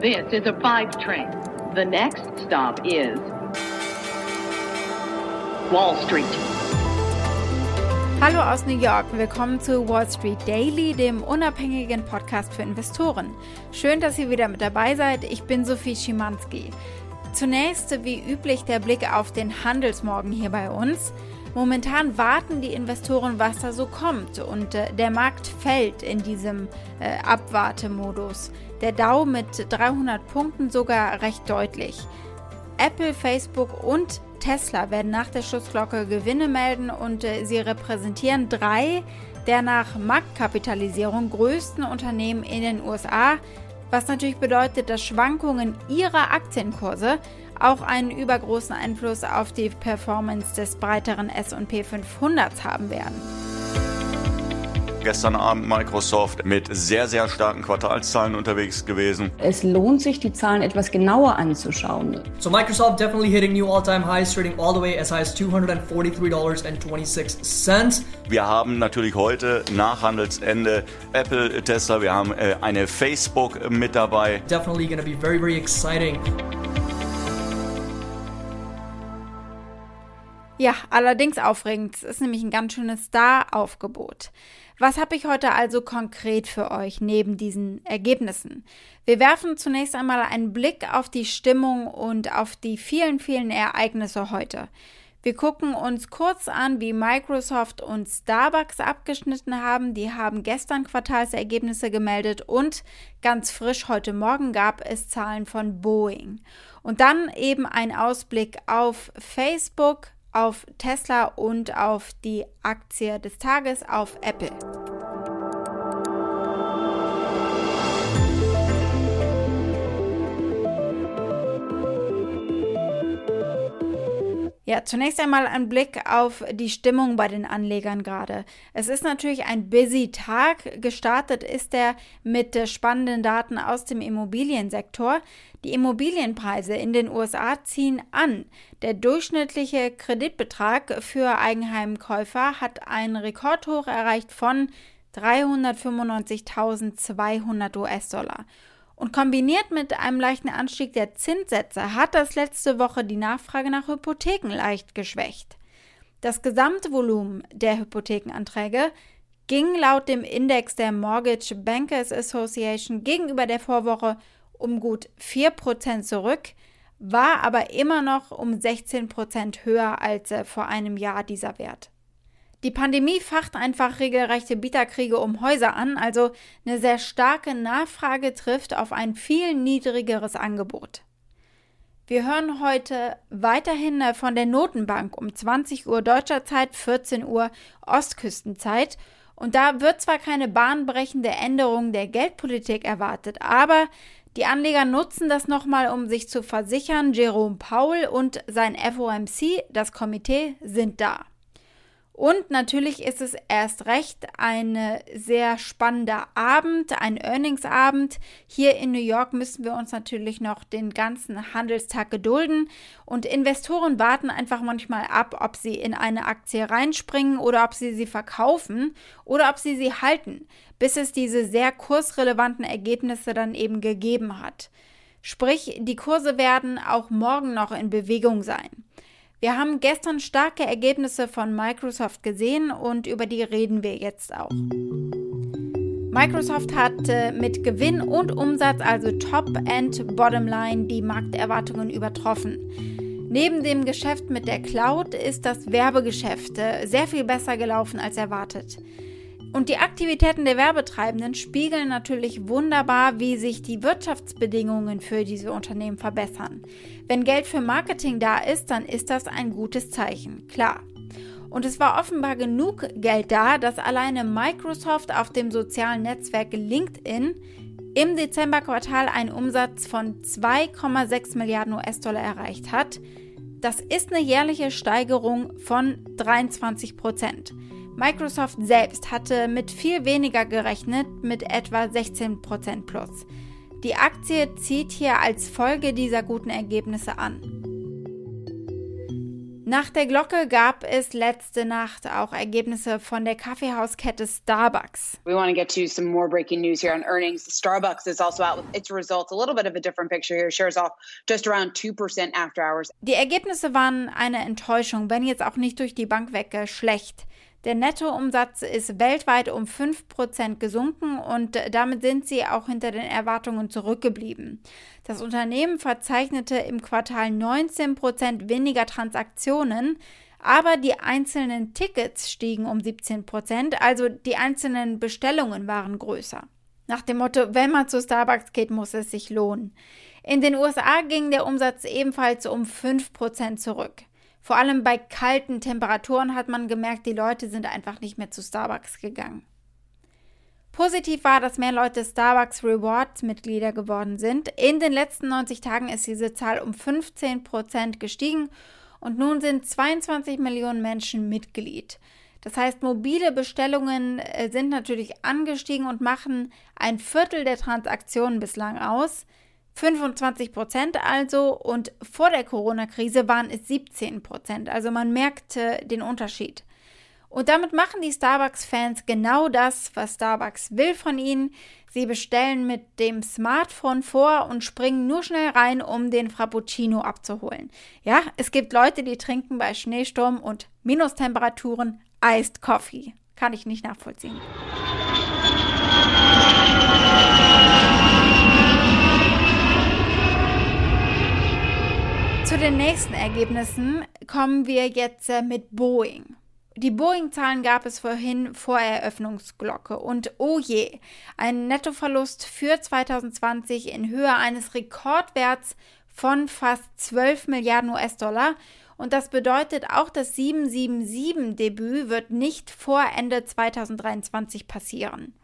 This is a five train. The next stop is Wall Street. Hallo aus New York, willkommen zu Wall Street Daily, dem unabhängigen Podcast für Investoren. Schön, dass ihr wieder mit dabei seid. Ich bin Sophie Schimanski. Zunächst, wie üblich, der Blick auf den Handelsmorgen hier bei uns. Momentan warten die Investoren, was da so kommt und äh, der Markt fällt in diesem äh, Abwartemodus. Der Dow mit 300 Punkten sogar recht deutlich. Apple, Facebook und Tesla werden nach der Schussglocke Gewinne melden und äh, sie repräsentieren drei der nach Marktkapitalisierung größten Unternehmen in den USA, was natürlich bedeutet, dass Schwankungen ihrer Aktienkurse auch einen übergroßen Einfluss auf die Performance des breiteren SP 500 haben werden. Gestern Abend Microsoft mit sehr, sehr starken Quartalszahlen unterwegs gewesen. Es lohnt sich, die Zahlen etwas genauer anzuschauen. So Microsoft definitely hitting new all-time highs, trading all the way as high as $243.26. Wir haben natürlich heute nach Handelsende Apple, Tesla, wir haben äh, eine Facebook mit dabei. Definitely going to be very, very exciting. Ja, allerdings aufregend. Es ist nämlich ein ganz schönes Star-Aufgebot. Was habe ich heute also konkret für euch neben diesen Ergebnissen? Wir werfen zunächst einmal einen Blick auf die Stimmung und auf die vielen, vielen Ereignisse heute. Wir gucken uns kurz an, wie Microsoft und Starbucks abgeschnitten haben. Die haben gestern Quartalsergebnisse gemeldet und ganz frisch heute Morgen gab es Zahlen von Boeing. Und dann eben ein Ausblick auf Facebook, auf Tesla und auf die Aktie des Tages auf Apple. Ja, zunächst einmal ein Blick auf die Stimmung bei den Anlegern gerade. Es ist natürlich ein busy Tag. Gestartet ist er mit spannenden Daten aus dem Immobiliensektor. Die Immobilienpreise in den USA ziehen an. Der durchschnittliche Kreditbetrag für Eigenheimkäufer hat einen Rekordhoch erreicht von 395.200 US-Dollar. Und kombiniert mit einem leichten Anstieg der Zinssätze hat das letzte Woche die Nachfrage nach Hypotheken leicht geschwächt. Das Gesamtvolumen der Hypothekenanträge ging laut dem Index der Mortgage Bankers Association gegenüber der Vorwoche um gut 4% zurück, war aber immer noch um 16% höher als äh, vor einem Jahr dieser Wert. Die Pandemie facht einfach regelrechte Bieterkriege um Häuser an, also eine sehr starke Nachfrage trifft auf ein viel niedrigeres Angebot. Wir hören heute weiterhin äh, von der Notenbank um 20 Uhr deutscher Zeit, 14 Uhr Ostküstenzeit. Und da wird zwar keine bahnbrechende Änderung der Geldpolitik erwartet, aber die Anleger nutzen das nochmal, um sich zu versichern, Jerome Powell und sein FOMC, das Komitee, sind da. Und natürlich ist es erst recht ein sehr spannender Abend, ein Earningsabend. Hier in New York müssen wir uns natürlich noch den ganzen Handelstag gedulden. Und Investoren warten einfach manchmal ab, ob sie in eine Aktie reinspringen oder ob sie sie verkaufen oder ob sie sie halten, bis es diese sehr kursrelevanten Ergebnisse dann eben gegeben hat. Sprich, die Kurse werden auch morgen noch in Bewegung sein. Wir haben gestern starke Ergebnisse von Microsoft gesehen und über die reden wir jetzt auch. Microsoft hat äh, mit Gewinn und Umsatz, also Top and Bottomline, die Markterwartungen übertroffen. Neben dem Geschäft mit der Cloud ist das Werbegeschäft äh, sehr viel besser gelaufen als erwartet. Und die Aktivitäten der Werbetreibenden spiegeln natürlich wunderbar, wie sich die Wirtschaftsbedingungen für diese Unternehmen verbessern. Wenn Geld für Marketing da ist, dann ist das ein gutes Zeichen, klar. Und es war offenbar genug Geld da, dass alleine Microsoft auf dem sozialen Netzwerk LinkedIn im Dezemberquartal einen Umsatz von 2,6 Milliarden US-Dollar erreicht hat. Das ist eine jährliche Steigerung von 23 Prozent. Microsoft selbst hatte mit viel weniger gerechnet, mit etwa 16% plus. Die Aktie zieht hier als Folge dieser guten Ergebnisse an. Nach der Glocke gab es letzte Nacht auch Ergebnisse von der Kaffeehauskette Starbucks. We want to get to some more breaking news here on earnings. Starbucks is also out with its results. A little bit of a different picture here. Shares off just around 2% after hours. Die Ergebnisse waren eine Enttäuschung, wenn jetzt auch nicht durch die Bank weg schlecht. Der Nettoumsatz ist weltweit um 5% gesunken und damit sind sie auch hinter den Erwartungen zurückgeblieben. Das Unternehmen verzeichnete im Quartal 19% weniger Transaktionen, aber die einzelnen Tickets stiegen um 17%, also die einzelnen Bestellungen waren größer. Nach dem Motto, wenn man zu Starbucks geht, muss es sich lohnen. In den USA ging der Umsatz ebenfalls um 5% zurück. Vor allem bei kalten Temperaturen hat man gemerkt, die Leute sind einfach nicht mehr zu Starbucks gegangen. Positiv war, dass mehr Leute Starbucks Rewards Mitglieder geworden sind. In den letzten 90 Tagen ist diese Zahl um 15 Prozent gestiegen und nun sind 22 Millionen Menschen Mitglied. Das heißt, mobile Bestellungen äh, sind natürlich angestiegen und machen ein Viertel der Transaktionen bislang aus. 25 Prozent also und vor der Corona-Krise waren es 17 Prozent. Also man merkte den Unterschied. Und damit machen die Starbucks-Fans genau das, was Starbucks will von ihnen. Sie bestellen mit dem Smartphone vor und springen nur schnell rein, um den Frappuccino abzuholen. Ja, es gibt Leute, die trinken bei Schneesturm und Minustemperaturen Iced Coffee. Kann ich nicht nachvollziehen. Zu den nächsten Ergebnissen kommen wir jetzt äh, mit Boeing. Die Boeing-Zahlen gab es vorhin vor Eröffnungsglocke und oh je, ein Nettoverlust für 2020 in Höhe eines Rekordwerts von fast 12 Milliarden US-Dollar. Und das bedeutet auch, das 777-Debüt wird nicht vor Ende 2023 passieren.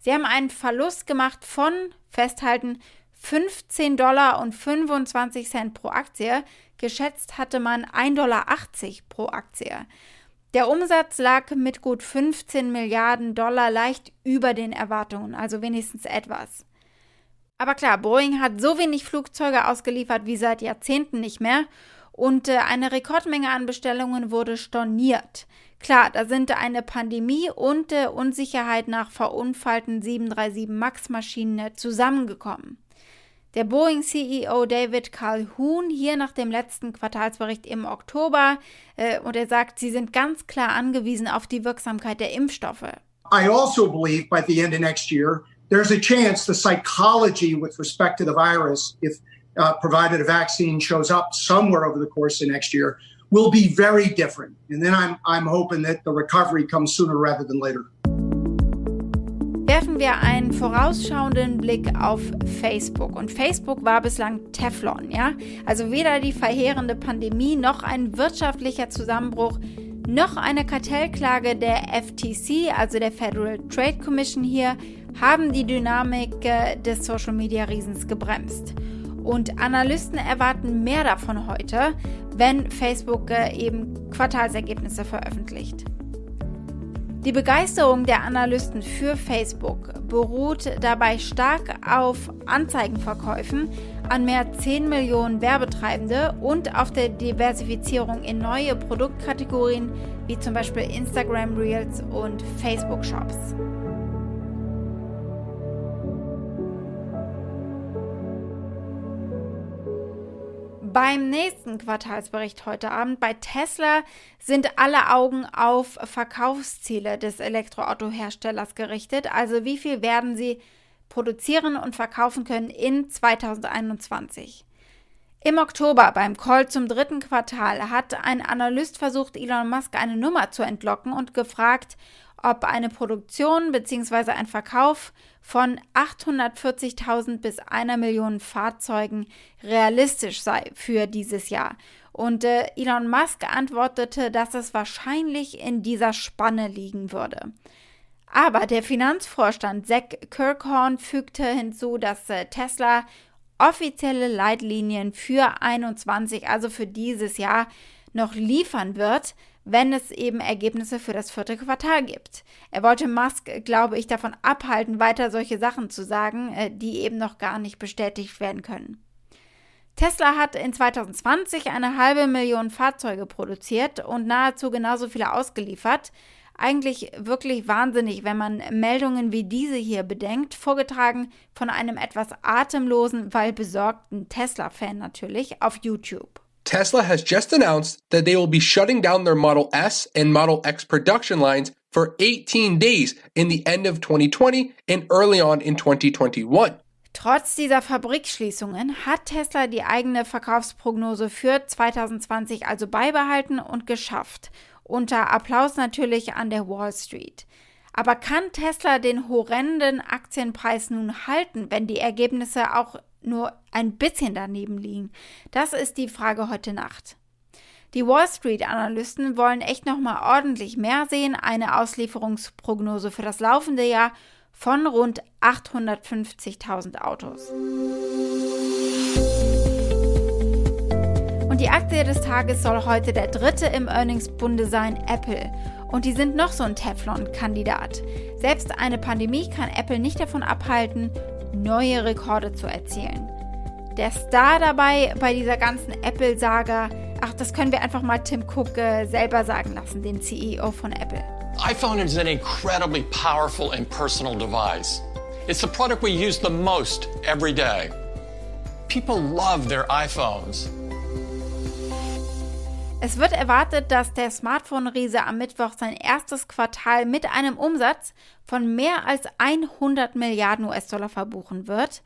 Sie haben einen Verlust gemacht von, festhalten, 15 Dollar und 25 Cent pro Aktie. Geschätzt hatte man 1,80 Dollar pro Aktie. Der Umsatz lag mit gut 15 Milliarden Dollar leicht über den Erwartungen, also wenigstens etwas. Aber klar, Boeing hat so wenig Flugzeuge ausgeliefert wie seit Jahrzehnten nicht mehr und äh, eine Rekordmenge an Bestellungen wurde storniert. Klar, da sind eine Pandemie und äh, Unsicherheit nach verunfallten 737 MAX-Maschinen äh, zusammengekommen. Der Boeing-CEO David Calhoun hier nach dem letzten Quartalsbericht im Oktober äh, und er sagt, sie sind ganz klar angewiesen auf die Wirksamkeit der Impfstoffe. I also believe by the end of next year there's a chance the psychology with respect to the virus, if uh, provided a vaccine shows up somewhere over the course of next year, will be very different. And then I'm, I'm hoping that the recovery comes sooner rather than later werfen wir einen vorausschauenden Blick auf Facebook. Und Facebook war bislang Teflon, ja? Also weder die verheerende Pandemie noch ein wirtschaftlicher Zusammenbruch noch eine Kartellklage der FTC, also der Federal Trade Commission hier, haben die Dynamik äh, des Social Media Riesens gebremst. Und Analysten erwarten mehr davon heute, wenn Facebook äh, eben Quartalsergebnisse veröffentlicht. Die Begeisterung der Analysten für Facebook beruht dabei stark auf Anzeigenverkäufen an mehr 10 Millionen Werbetreibende und auf der Diversifizierung in neue Produktkategorien wie zum Beispiel Instagram Reels und Facebook Shops. Beim nächsten Quartalsbericht heute Abend bei Tesla sind alle Augen auf Verkaufsziele des Elektroautoherstellers gerichtet. Also wie viel werden sie produzieren und verkaufen können in 2021. Im Oktober beim Call zum dritten Quartal hat ein Analyst versucht, Elon Musk eine Nummer zu entlocken und gefragt, ob eine Produktion bzw. ein Verkauf von 840.000 bis einer Million Fahrzeugen realistisch sei für dieses Jahr. Und äh, Elon Musk antwortete, dass es wahrscheinlich in dieser Spanne liegen würde. Aber der Finanzvorstand Zack Kirkhorn fügte hinzu, dass äh, Tesla offizielle Leitlinien für 21, also für dieses Jahr, noch liefern wird, wenn es eben Ergebnisse für das vierte Quartal gibt. Er wollte Musk, glaube ich, davon abhalten, weiter solche Sachen zu sagen, äh, die eben noch gar nicht bestätigt werden können. Tesla hat in 2020 eine halbe Million Fahrzeuge produziert und nahezu genauso viele ausgeliefert. Eigentlich wirklich wahnsinnig, wenn man Meldungen wie diese hier bedenkt, vorgetragen von einem etwas atemlosen, weil besorgten Tesla-Fan natürlich auf YouTube. Tesla has just announced that they will be shutting down their Model S and Model X production lines for 18 days in the end of 2020 and early on in 2021. Trotz dieser Fabrikschließungen hat Tesla die eigene Verkaufsprognose für 2020 also beibehalten und geschafft. Unter Applaus natürlich an der Wall Street. Aber kann Tesla den horrenden Aktienpreis nun halten, wenn die Ergebnisse auch nur ein bisschen daneben liegen? Das ist die Frage heute Nacht. Die Wall Street-Analysten wollen echt nochmal ordentlich mehr sehen, eine Auslieferungsprognose für das laufende Jahr von rund 850.000 Autos. Und die Aktie des Tages soll heute der dritte im Earnings-Bunde sein, Apple. Und die sind noch so ein Teflon-Kandidat. Selbst eine Pandemie kann Apple nicht davon abhalten, neue Rekorde zu erzielen. Der Star dabei bei dieser ganzen Apple-Saga, ach, das können wir einfach mal Tim Cook äh, selber sagen lassen, den CEO von Apple. iPhone is an incredibly powerful and personal device. It's the product we use the most every day. People love their iPhones. Es wird erwartet, dass der Smartphone-Riese am Mittwoch sein erstes Quartal mit einem Umsatz von mehr als 100 Milliarden US-Dollar verbuchen wird,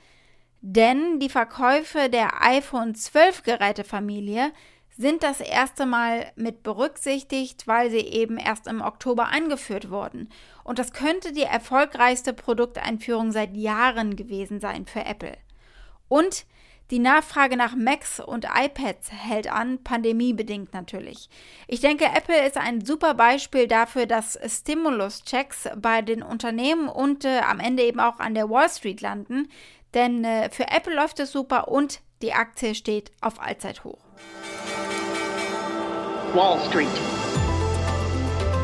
denn die Verkäufe der iPhone 12 Gerätefamilie sind das erste Mal mit berücksichtigt, weil sie eben erst im Oktober eingeführt wurden. Und das könnte die erfolgreichste Produkteinführung seit Jahren gewesen sein für Apple. Und die Nachfrage nach Macs und iPads hält an, pandemiebedingt natürlich. Ich denke, Apple ist ein super Beispiel dafür, dass Stimulus-Checks bei den Unternehmen und äh, am Ende eben auch an der Wall Street landen. Denn äh, für Apple läuft es super und die Aktie steht auf Allzeithoch. Wall Street.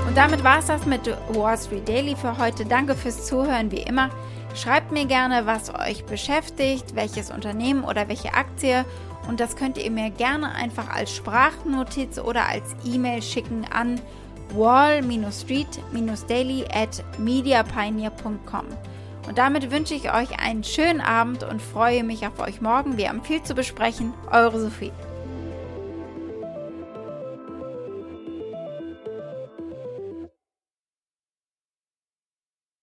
Und damit war es das mit Wall Street Daily für heute. Danke fürs Zuhören wie immer. Schreibt mir gerne, was euch beschäftigt, welches Unternehmen oder welche Aktie. Und das könnt ihr mir gerne einfach als Sprachnotiz oder als E-Mail schicken an wall-street-daily at mediapioneer.com. Und damit wünsche ich euch einen schönen Abend und freue mich auf euch morgen. Wir haben viel zu besprechen. Eure Sophie.